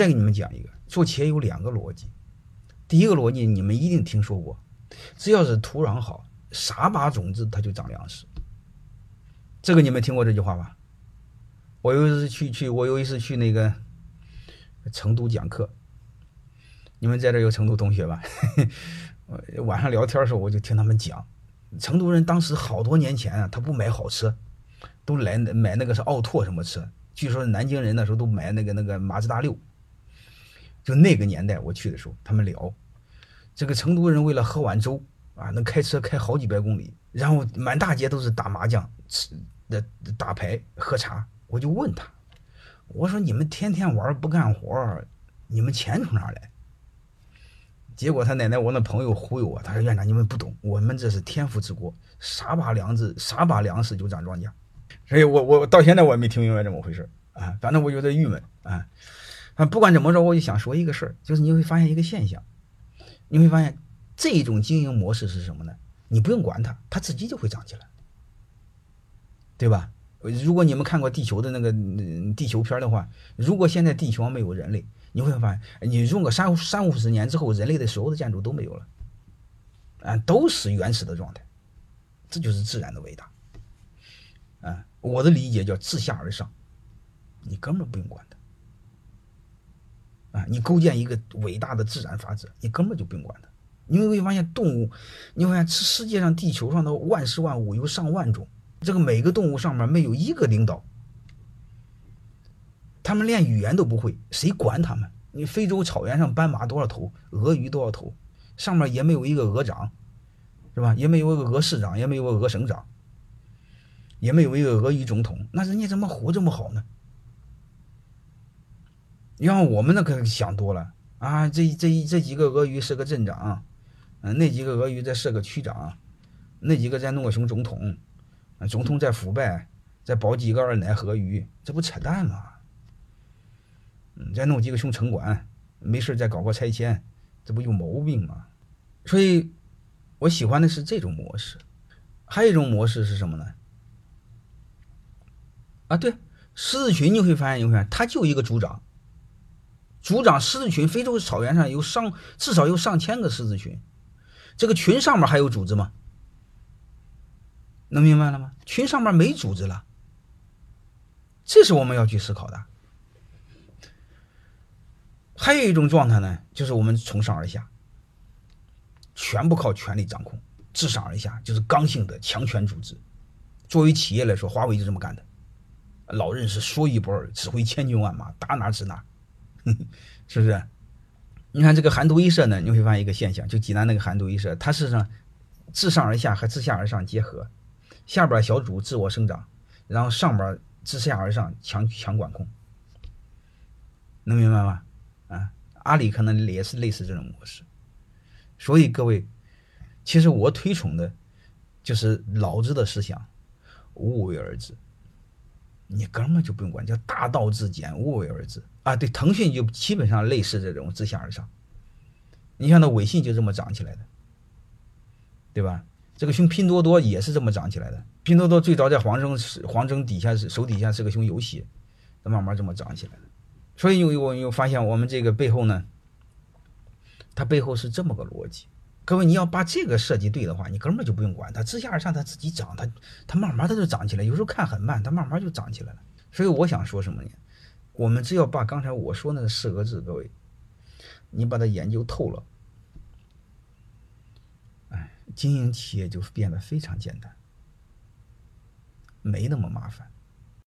再给你们讲一个，做企业有两个逻辑。第一个逻辑你们一定听说过，只要是土壤好，撒把种子它就长粮食。这个你们听过这句话吧？我有一次去去，我有一次去那个成都讲课，你们在这有成都同学吧？晚上聊天的时候，我就听他们讲，成都人当时好多年前啊，他不买好车，都来买那个是奥拓什么车。据说南京人那时候都买那个那个马自达六。就那个年代我去的时候，他们聊，这个成都人为了喝碗粥啊，能开车开好几百公里，然后满大街都是打麻将、吃的打牌、喝茶。我就问他，我说你们天天玩不干活，你们钱从哪来？结果他奶奶我那朋友忽悠我，他说院长你们不懂，我们这是天赋之国，啥把粮食，啥把粮食就长庄稼。所以我我到现在我也没听明白怎么回事啊，反正我有点郁闷啊。啊，不管怎么着，我就想说一个事儿，就是你会发现一个现象，你会发现这种经营模式是什么呢？你不用管它，它自己就会长起来，对吧？如果你们看过地球的那个地球片的话，如果现在地球上没有人类，你会发现，你用个三三五十年之后，人类的所有的建筑都没有了，啊，都是原始的状态，这就是自然的伟大，啊，我的理解叫自下而上，你根本不用管它。啊，你构建一个伟大的自然法则，你根本就不用管它。你会发现动物，你会发现世界上地球上的万事万物有上万种，这个每个动物上面没有一个领导，他们连语言都不会，谁管他们？你非洲草原上斑马多少头，鳄鱼多少头，上面也没有一个鹅长，是吧？也没有一个鹅市长，也没有个鹅省长，也没有一个鳄鱼总统，那人家怎么活这么好呢？你看我们那可想多了啊！这这这几个鳄鱼是个镇长，嗯，那几个鳄鱼再是个区长，那几个再弄个熊总统，总统再腐败，再保几个二奶鳄鱼，这不扯淡吗？嗯，再弄几个熊城管，没事再搞个拆迁，这不有毛病吗？所以，我喜欢的是这种模式。还有一种模式是什么呢？啊，对，狮子群你会发现，你会发现，他就一个组长。组长狮子群，非洲草原上有上至少有上千个狮子群，这个群上面还有组织吗？能明白了吗？群上面没组织了，这是我们要去思考的。还有一种状态呢，就是我们从上而下，全部靠权力掌控；自上而下就是刚性的强权组织。作为企业来说，华为就这么干的，老任是说一不二，指挥千军万马，打哪指哪。是不是？你看这个韩独一社呢，你会发现一个现象，就济南那个韩独一社，它是上自上而下和自下而上结合，下边小组自我生长，然后上边自下而上强强管控，能明白吗？啊，阿里可能也是类似这种模式。所以各位，其实我推崇的，就是老子的思想，无为而治。你根本就不用管，叫大道至简，无为而治啊！对，腾讯就基本上类似这种自下而上。你像那微信就这么长起来的，对吧？这个熊拼多多也是这么长起来的。拼多多最早在黄峥黄峥底下是手底下是个熊游戏，慢慢这么长起来的。所以又我又发现我们这个背后呢，它背后是这么个逻辑。各位，你要把这个设计对的话，你根本就不用管它，自下而上，它自己长，它它慢慢它就长起来。有时候看很慢，它慢慢就长起来了。所以我想说什么呢？我们只要把刚才我说那四个字，各位，你把它研究透了，哎，经营企业就变得非常简单，没那么麻烦。